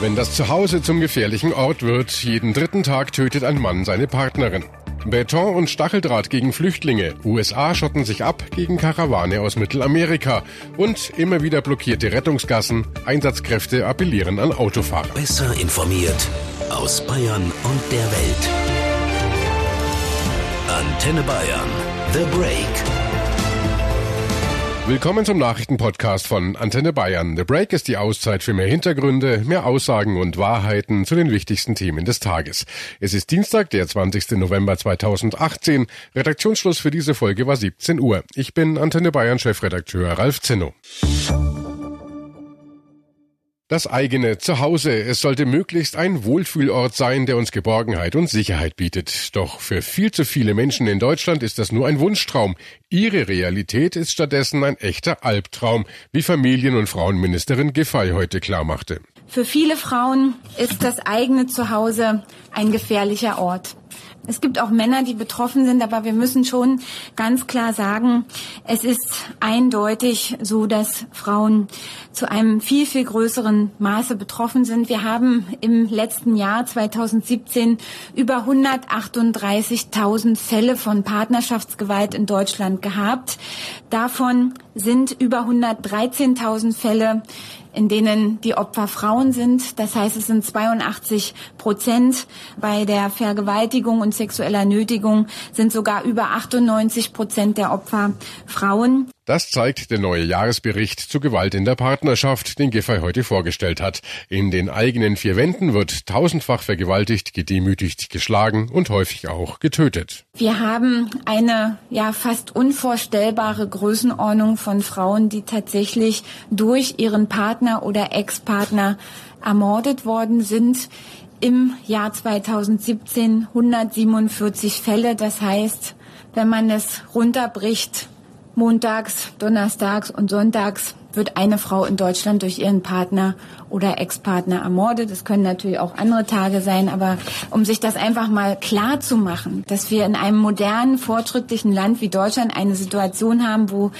Wenn das Zuhause zum gefährlichen Ort wird, jeden dritten Tag tötet ein Mann seine Partnerin. Beton und Stacheldraht gegen Flüchtlinge. USA schotten sich ab gegen Karawane aus Mittelamerika. Und immer wieder blockierte Rettungsgassen. Einsatzkräfte appellieren an Autofahrer. Besser informiert aus Bayern und der Welt. Antenne Bayern. The Break. Willkommen zum Nachrichtenpodcast von Antenne Bayern. The Break ist die Auszeit für mehr Hintergründe, mehr Aussagen und Wahrheiten zu den wichtigsten Themen des Tages. Es ist Dienstag, der 20. November 2018. Redaktionsschluss für diese Folge war 17 Uhr. Ich bin Antenne Bayern Chefredakteur Ralf Zinno. Das eigene Zuhause. Es sollte möglichst ein Wohlfühlort sein, der uns Geborgenheit und Sicherheit bietet. Doch für viel zu viele Menschen in Deutschland ist das nur ein Wunschtraum. Ihre Realität ist stattdessen ein echter Albtraum, wie Familien- und Frauenministerin Giffey heute klarmachte. Für viele Frauen ist das eigene Zuhause ein gefährlicher Ort. Es gibt auch Männer, die betroffen sind, aber wir müssen schon ganz klar sagen, es ist eindeutig so, dass Frauen zu einem viel, viel größeren Maße betroffen sind. Wir haben im letzten Jahr 2017 über 138.000 Fälle von Partnerschaftsgewalt in Deutschland gehabt. Davon sind über 113.000 Fälle in denen die Opfer Frauen sind. Das heißt, es sind 82 Prozent. Bei der Vergewaltigung und sexueller Nötigung sind sogar über 98 Prozent der Opfer Frauen. Das zeigt der neue Jahresbericht zu Gewalt in der Partnerschaft, den Giffey heute vorgestellt hat. In den eigenen vier Wänden wird tausendfach vergewaltigt, gedemütigt, geschlagen und häufig auch getötet. Wir haben eine ja fast unvorstellbare Größenordnung von Frauen, die tatsächlich durch ihren Partner oder Ex-Partner ermordet worden sind. Im Jahr 2017 147 Fälle. Das heißt, wenn man es runterbricht, Montags, Donnerstags und Sonntags wird eine Frau in Deutschland durch ihren Partner oder Ex-Partner ermordet. Es können natürlich auch andere Tage sein, aber um sich das einfach mal klar zu machen, dass wir in einem modernen, fortschrittlichen Land wie Deutschland eine Situation haben, wo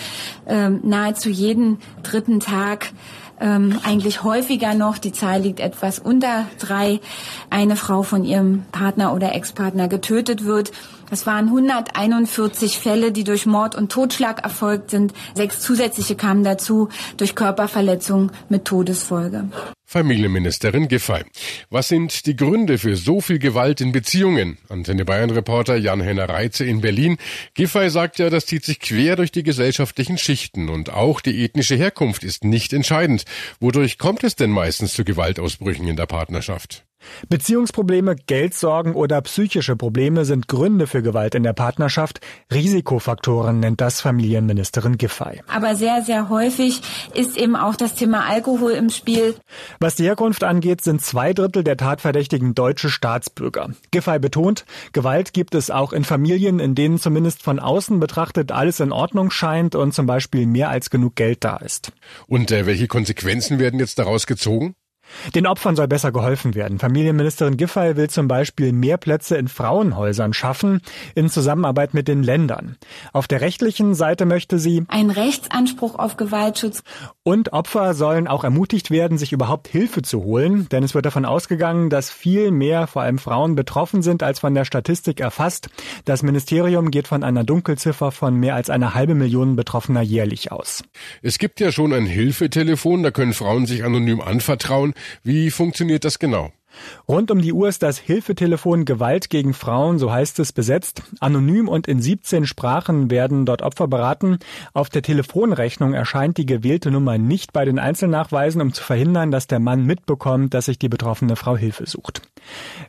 ähm, nahezu jeden dritten Tag ähm, eigentlich häufiger noch, die Zahl liegt etwas unter drei, eine Frau von ihrem Partner oder Ex-Partner getötet wird. Es waren 141 Fälle, die durch Mord und Totschlag erfolgt sind. Sechs zusätzliche kamen dazu durch Körperverletzung mit Todesfolge. Familienministerin Giffey. Was sind die Gründe für so viel Gewalt in Beziehungen? Antenne Bayern Reporter Jan-Henner Reitze in Berlin. Giffey sagt ja, das zieht sich quer durch die gesellschaftlichen Schichten und auch die ethnische Herkunft ist nicht entscheidend. Wodurch kommt es denn meistens zu Gewaltausbrüchen in der Partnerschaft? Beziehungsprobleme, Geldsorgen oder psychische Probleme sind Gründe für Gewalt in der Partnerschaft. Risikofaktoren nennt das Familienministerin Giffey. Aber sehr, sehr häufig ist eben auch das Thema Alkohol im Spiel. Was die Herkunft angeht, sind zwei Drittel der Tatverdächtigen deutsche Staatsbürger. Giffey betont, Gewalt gibt es auch in Familien, in denen zumindest von außen betrachtet alles in Ordnung scheint und zum Beispiel mehr als genug Geld da ist. Und äh, welche Konsequenzen werden jetzt daraus gezogen? Den Opfern soll besser geholfen werden. Familienministerin Giffey will zum Beispiel mehr Plätze in Frauenhäusern schaffen, in Zusammenarbeit mit den Ländern. Auf der rechtlichen Seite möchte sie einen Rechtsanspruch auf Gewaltschutz. Und Opfer sollen auch ermutigt werden, sich überhaupt Hilfe zu holen, denn es wird davon ausgegangen, dass viel mehr, vor allem Frauen, betroffen sind, als von der Statistik erfasst. Das Ministerium geht von einer Dunkelziffer von mehr als einer halbe Million Betroffener jährlich aus. Es gibt ja schon ein Hilfetelefon, da können Frauen sich anonym anvertrauen. Wie funktioniert das genau? Rund um die Uhr ist das Hilfetelefon Gewalt gegen Frauen, so heißt es, besetzt. Anonym und in 17 Sprachen werden dort Opfer beraten. Auf der Telefonrechnung erscheint die gewählte Nummer nicht bei den Einzelnachweisen, um zu verhindern, dass der Mann mitbekommt, dass sich die betroffene Frau Hilfe sucht.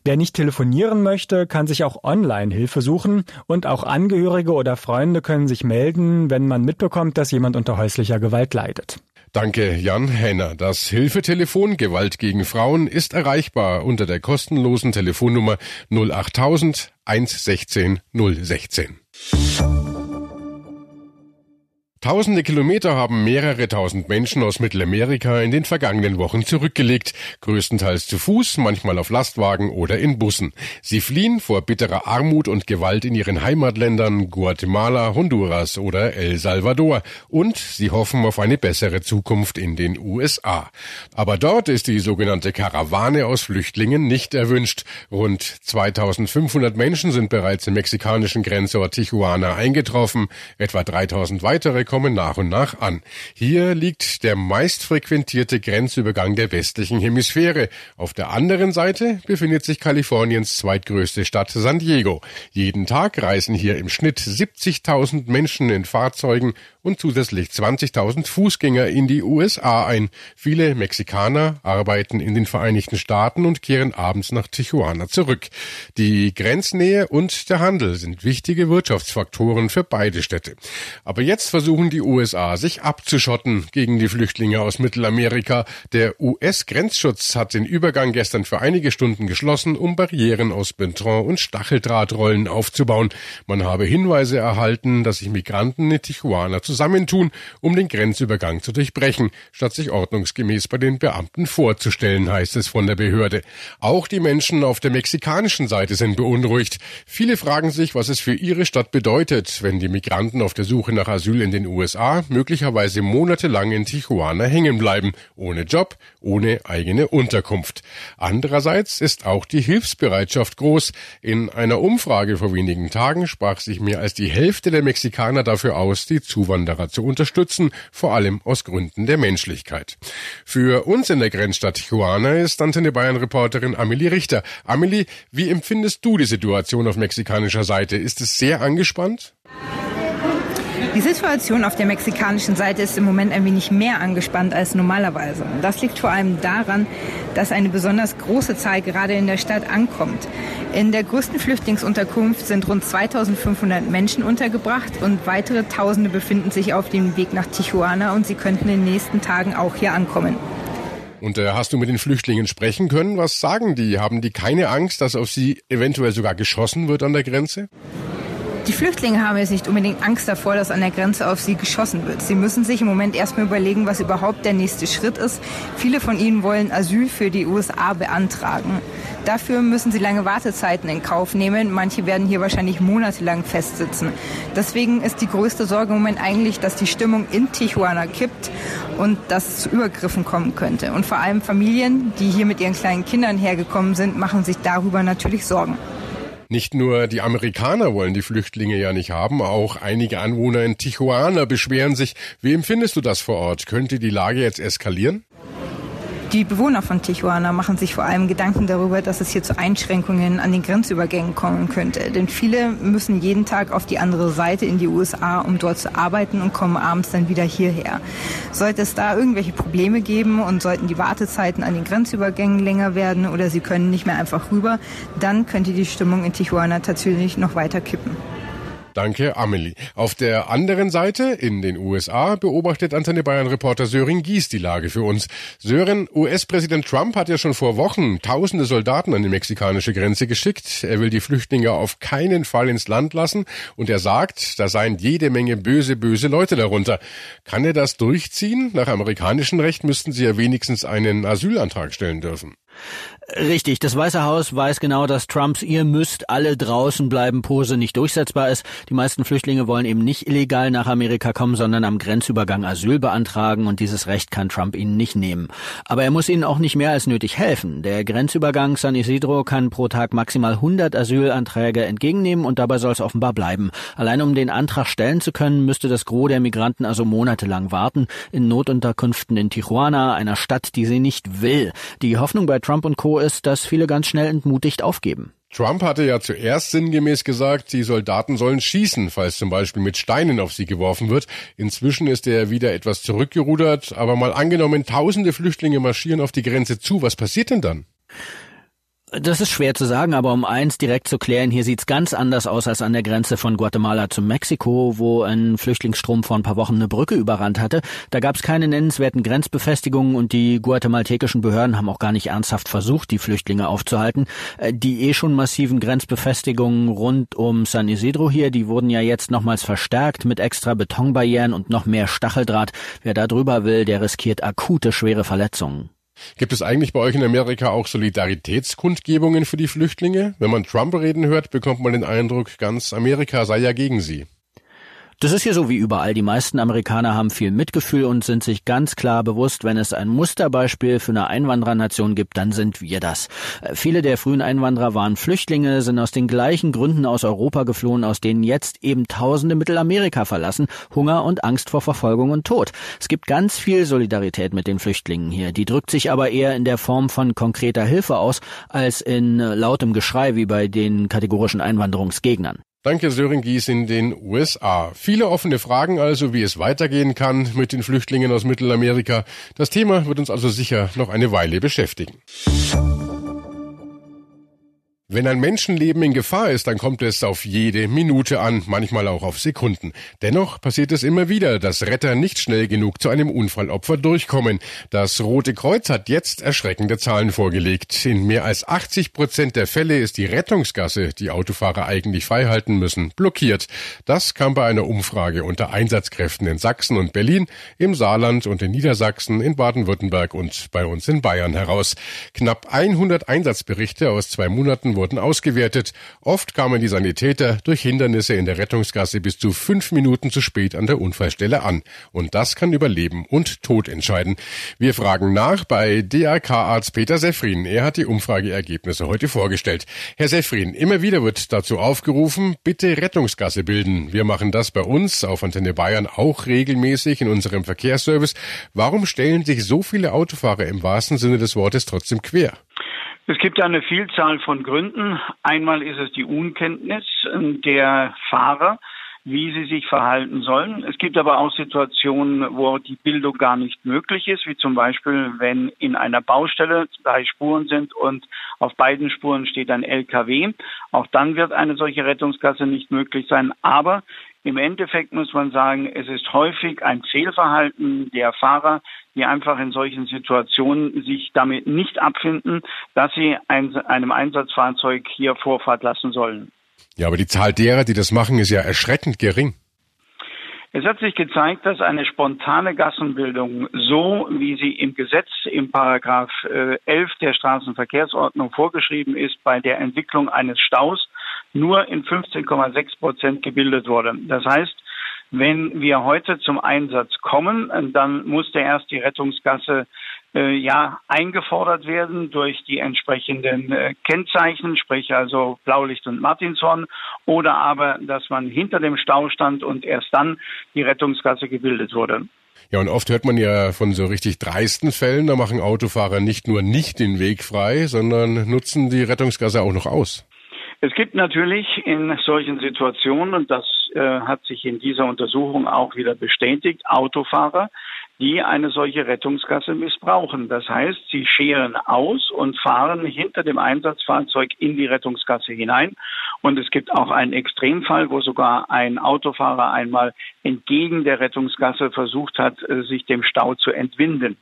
Wer nicht telefonieren möchte, kann sich auch online Hilfe suchen und auch Angehörige oder Freunde können sich melden, wenn man mitbekommt, dass jemand unter häuslicher Gewalt leidet. Danke, Jan Henner. Das Hilfetelefon Gewalt gegen Frauen ist erreichbar unter der kostenlosen Telefonnummer 08000 116 016. Tausende Kilometer haben mehrere tausend Menschen aus Mittelamerika in den vergangenen Wochen zurückgelegt, größtenteils zu Fuß, manchmal auf Lastwagen oder in Bussen. Sie fliehen vor bitterer Armut und Gewalt in ihren Heimatländern Guatemala, Honduras oder El Salvador und sie hoffen auf eine bessere Zukunft in den USA. Aber dort ist die sogenannte Karawane aus Flüchtlingen nicht erwünscht. Rund 2500 Menschen sind bereits im mexikanischen Grenzort Tijuana eingetroffen, etwa 3000 weitere kommen nach und nach an. Hier liegt der meistfrequentierte Grenzübergang der westlichen Hemisphäre. Auf der anderen Seite befindet sich Kaliforniens zweitgrößte Stadt San Diego. Jeden Tag reisen hier im Schnitt 70.000 Menschen in Fahrzeugen und zusätzlich 20.000 Fußgänger in die USA ein. Viele Mexikaner arbeiten in den Vereinigten Staaten und kehren abends nach Tijuana zurück. Die Grenznähe und der Handel sind wichtige Wirtschaftsfaktoren für beide Städte. Aber jetzt versuchen die USA, sich abzuschotten gegen die Flüchtlinge aus Mittelamerika. Der US-Grenzschutz hat den Übergang gestern für einige Stunden geschlossen, um Barrieren aus Beton und Stacheldrahtrollen aufzubauen. Man habe Hinweise erhalten, dass sich Migranten in Tijuana zusammentun, um den Grenzübergang zu durchbrechen, statt sich ordnungsgemäß bei den Beamten vorzustellen, heißt es von der Behörde. Auch die Menschen auf der mexikanischen Seite sind beunruhigt. Viele fragen sich, was es für ihre Stadt bedeutet, wenn die Migranten auf der Suche nach Asyl in den USA möglicherweise monatelang in Tijuana hängen bleiben, ohne Job, ohne eigene Unterkunft. Andererseits ist auch die Hilfsbereitschaft groß. In einer Umfrage vor wenigen Tagen sprach sich mehr als die Hälfte der Mexikaner dafür aus, die Zuwanderer zu unterstützen, vor allem aus Gründen der Menschlichkeit. Für uns in der Grenzstadt Tijuana ist Antenne Bayern Reporterin Amelie Richter. Amelie, wie empfindest du die Situation auf mexikanischer Seite? Ist es sehr angespannt? Die Situation auf der mexikanischen Seite ist im Moment ein wenig mehr angespannt als normalerweise. Das liegt vor allem daran, dass eine besonders große Zahl gerade in der Stadt ankommt. In der größten Flüchtlingsunterkunft sind rund 2500 Menschen untergebracht und weitere Tausende befinden sich auf dem Weg nach Tijuana und sie könnten in den nächsten Tagen auch hier ankommen. Und äh, hast du mit den Flüchtlingen sprechen können? Was sagen die? Haben die keine Angst, dass auf sie eventuell sogar geschossen wird an der Grenze? Die Flüchtlinge haben jetzt nicht unbedingt Angst davor, dass an der Grenze auf sie geschossen wird. Sie müssen sich im Moment erstmal überlegen, was überhaupt der nächste Schritt ist. Viele von ihnen wollen Asyl für die USA beantragen. Dafür müssen sie lange Wartezeiten in Kauf nehmen. Manche werden hier wahrscheinlich monatelang festsitzen. Deswegen ist die größte Sorge im Moment eigentlich, dass die Stimmung in Tijuana kippt und dass es zu Übergriffen kommen könnte. Und vor allem Familien, die hier mit ihren kleinen Kindern hergekommen sind, machen sich darüber natürlich Sorgen. Nicht nur die Amerikaner wollen die Flüchtlinge ja nicht haben, auch einige Anwohner in Tijuana beschweren sich. Wie empfindest du das vor Ort? Könnte die Lage jetzt eskalieren? Die Bewohner von Tijuana machen sich vor allem Gedanken darüber, dass es hier zu Einschränkungen an den Grenzübergängen kommen könnte. Denn viele müssen jeden Tag auf die andere Seite in die USA, um dort zu arbeiten und kommen abends dann wieder hierher. Sollte es da irgendwelche Probleme geben und sollten die Wartezeiten an den Grenzübergängen länger werden oder sie können nicht mehr einfach rüber, dann könnte die Stimmung in Tijuana tatsächlich noch weiter kippen. Danke, Amelie. Auf der anderen Seite, in den USA, beobachtet Antenne Bayern-Reporter Sören Gies die Lage für uns. Sören, US-Präsident Trump hat ja schon vor Wochen tausende Soldaten an die mexikanische Grenze geschickt. Er will die Flüchtlinge auf keinen Fall ins Land lassen und er sagt, da seien jede Menge böse, böse Leute darunter. Kann er das durchziehen? Nach amerikanischem Recht müssten sie ja wenigstens einen Asylantrag stellen dürfen. Richtig, das Weiße Haus weiß genau, dass Trumps ihr müsst alle draußen bleiben Pose nicht durchsetzbar ist. Die meisten Flüchtlinge wollen eben nicht illegal nach Amerika kommen, sondern am Grenzübergang Asyl beantragen und dieses Recht kann Trump ihnen nicht nehmen. Aber er muss ihnen auch nicht mehr als nötig helfen. Der Grenzübergang San Isidro kann pro Tag maximal 100 Asylanträge entgegennehmen und dabei soll es offenbar bleiben. Allein um den Antrag stellen zu können, müsste das Gros der Migranten also monatelang warten in Notunterkünften in Tijuana, einer Stadt, die sie nicht will. Die Hoffnung bei Trump und Co ist, dass viele ganz schnell entmutigt aufgeben. Trump hatte ja zuerst sinngemäß gesagt, die Soldaten sollen schießen, falls zum Beispiel mit Steinen auf sie geworfen wird. Inzwischen ist er wieder etwas zurückgerudert, aber mal angenommen, tausende Flüchtlinge marschieren auf die Grenze zu. Was passiert denn dann? Das ist schwer zu sagen, aber um eins direkt zu klären, hier sieht's ganz anders aus als an der Grenze von Guatemala zu Mexiko, wo ein Flüchtlingsstrom vor ein paar Wochen eine Brücke überrannt hatte. Da gab's keine nennenswerten Grenzbefestigungen und die guatemaltekischen Behörden haben auch gar nicht ernsthaft versucht, die Flüchtlinge aufzuhalten. Äh, die eh schon massiven Grenzbefestigungen rund um San Isidro hier, die wurden ja jetzt nochmals verstärkt mit extra Betonbarrieren und noch mehr Stacheldraht. Wer da drüber will, der riskiert akute schwere Verletzungen. Gibt es eigentlich bei euch in Amerika auch Solidaritätskundgebungen für die Flüchtlinge? Wenn man Trump reden hört, bekommt man den Eindruck, ganz Amerika sei ja gegen sie. Das ist hier so wie überall. Die meisten Amerikaner haben viel Mitgefühl und sind sich ganz klar bewusst, wenn es ein Musterbeispiel für eine Einwanderernation gibt, dann sind wir das. Äh, viele der frühen Einwanderer waren Flüchtlinge, sind aus den gleichen Gründen aus Europa geflohen, aus denen jetzt eben Tausende Mittelamerika verlassen. Hunger und Angst vor Verfolgung und Tod. Es gibt ganz viel Solidarität mit den Flüchtlingen hier. Die drückt sich aber eher in der Form von konkreter Hilfe aus, als in äh, lautem Geschrei wie bei den kategorischen Einwanderungsgegnern. Danke, Sören Gies in den USA. Viele offene Fragen also, wie es weitergehen kann mit den Flüchtlingen aus Mittelamerika. Das Thema wird uns also sicher noch eine Weile beschäftigen. Wenn ein Menschenleben in Gefahr ist, dann kommt es auf jede Minute an, manchmal auch auf Sekunden. Dennoch passiert es immer wieder, dass Retter nicht schnell genug zu einem Unfallopfer durchkommen. Das Rote Kreuz hat jetzt erschreckende Zahlen vorgelegt. In mehr als 80 Prozent der Fälle ist die Rettungsgasse, die Autofahrer eigentlich freihalten müssen, blockiert. Das kam bei einer Umfrage unter Einsatzkräften in Sachsen und Berlin, im Saarland und in Niedersachsen, in Baden-Württemberg und bei uns in Bayern heraus. Knapp 100 Einsatzberichte aus zwei Monaten wurden ausgewertet. Oft kamen die Sanitäter durch Hindernisse in der Rettungsgasse bis zu fünf Minuten zu spät an der Unfallstelle an. Und das kann über Leben und Tod entscheiden. Wir fragen nach bei DRK-Arzt Peter Seffrin. Er hat die Umfrageergebnisse heute vorgestellt. Herr Seffrin, immer wieder wird dazu aufgerufen, bitte Rettungsgasse bilden. Wir machen das bei uns auf Antenne Bayern auch regelmäßig in unserem Verkehrsservice. Warum stellen sich so viele Autofahrer im wahrsten Sinne des Wortes trotzdem quer? Es gibt eine Vielzahl von Gründen. Einmal ist es die Unkenntnis der Fahrer, wie sie sich verhalten sollen. Es gibt aber auch Situationen, wo die Bildung gar nicht möglich ist, wie zum Beispiel, wenn in einer Baustelle drei Spuren sind und auf beiden Spuren steht ein LKW. Auch dann wird eine solche Rettungsgasse nicht möglich sein. Aber im Endeffekt muss man sagen, es ist häufig ein Fehlverhalten der Fahrer, die einfach in solchen Situationen sich damit nicht abfinden, dass sie einem Einsatzfahrzeug hier Vorfahrt lassen sollen. Ja, aber die Zahl derer, die das machen, ist ja erschreckend gering. Es hat sich gezeigt, dass eine spontane Gassenbildung, so wie sie im Gesetz im Paragraph 11 äh, der Straßenverkehrsordnung vorgeschrieben ist, bei der Entwicklung eines Staus nur in 15,6 Prozent gebildet wurde. Das heißt, wenn wir heute zum Einsatz kommen, dann musste erst die Rettungsgasse äh, ja eingefordert werden durch die entsprechenden äh, Kennzeichen, sprich also Blaulicht und Martinshorn, oder aber, dass man hinter dem Stau stand und erst dann die Rettungsgasse gebildet wurde. Ja, und oft hört man ja von so richtig dreisten Fällen, da machen Autofahrer nicht nur nicht den Weg frei, sondern nutzen die Rettungsgasse auch noch aus. Es gibt natürlich in solchen Situationen, und das äh, hat sich in dieser Untersuchung auch wieder bestätigt, Autofahrer, die eine solche Rettungsgasse missbrauchen. Das heißt, sie scheren aus und fahren hinter dem Einsatzfahrzeug in die Rettungsgasse hinein. Und es gibt auch einen Extremfall, wo sogar ein Autofahrer einmal entgegen der Rettungsgasse versucht hat, äh, sich dem Stau zu entwinden.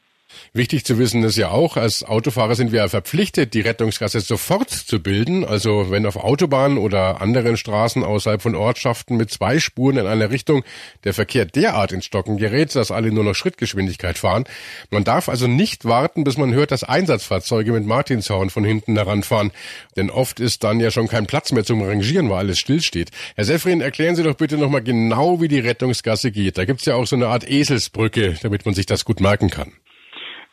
Wichtig zu wissen ist ja auch, als Autofahrer sind wir verpflichtet, die Rettungsgasse sofort zu bilden. Also wenn auf Autobahnen oder anderen Straßen außerhalb von Ortschaften mit zwei Spuren in einer Richtung der Verkehr derart ins Stocken gerät, dass alle nur noch Schrittgeschwindigkeit fahren. Man darf also nicht warten, bis man hört, dass Einsatzfahrzeuge mit Martinshorn von hinten heranfahren. Denn oft ist dann ja schon kein Platz mehr zum Rangieren, weil alles stillsteht. Herr Seffrin, erklären Sie doch bitte nochmal genau, wie die Rettungsgasse geht. Da gibt's ja auch so eine Art Eselsbrücke, damit man sich das gut merken kann.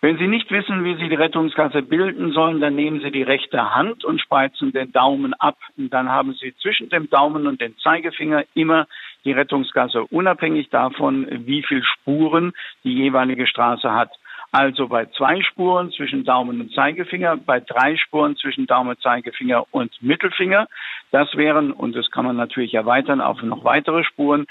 Wenn Sie nicht wissen, wie Sie die Rettungsgasse bilden sollen, dann nehmen Sie die rechte Hand und spreizen den Daumen ab. Und dann haben Sie zwischen dem Daumen und dem Zeigefinger immer die Rettungsgasse, unabhängig davon, wie viele Spuren die jeweilige Straße hat. Also bei zwei Spuren zwischen Daumen und Zeigefinger, bei drei Spuren zwischen Daumen, Zeigefinger und Mittelfinger. Das wären, und das kann man natürlich erweitern auf noch weitere Spuren,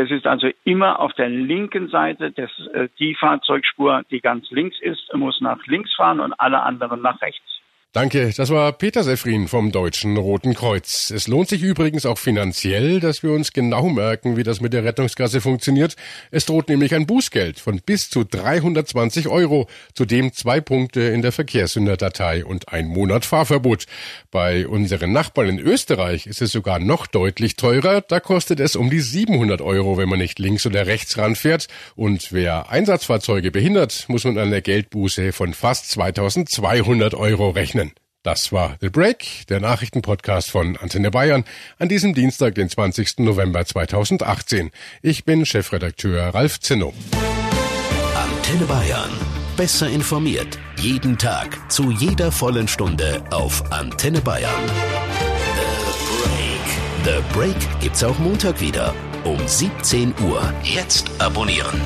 es ist also immer auf der linken Seite des, äh, die Fahrzeugspur, die ganz links ist, muss nach links fahren und alle anderen nach rechts. Danke, das war Peter Sefrin vom Deutschen Roten Kreuz. Es lohnt sich übrigens auch finanziell, dass wir uns genau merken, wie das mit der Rettungskasse funktioniert. Es droht nämlich ein Bußgeld von bis zu 320 Euro, zudem zwei Punkte in der Verkehrssünderdatei und ein Monat Fahrverbot. Bei unseren Nachbarn in Österreich ist es sogar noch deutlich teurer. Da kostet es um die 700 Euro, wenn man nicht links oder rechts ranfährt. Und wer Einsatzfahrzeuge behindert, muss man eine Geldbuße von fast 2200 Euro rechnen. Das war The Break, der Nachrichtenpodcast von Antenne Bayern, an diesem Dienstag, den 20. November 2018. Ich bin Chefredakteur Ralf Zinno. Antenne Bayern. Besser informiert. Jeden Tag. Zu jeder vollen Stunde auf Antenne Bayern. The Break. The Break gibt's auch Montag wieder. Um 17 Uhr. Jetzt abonnieren.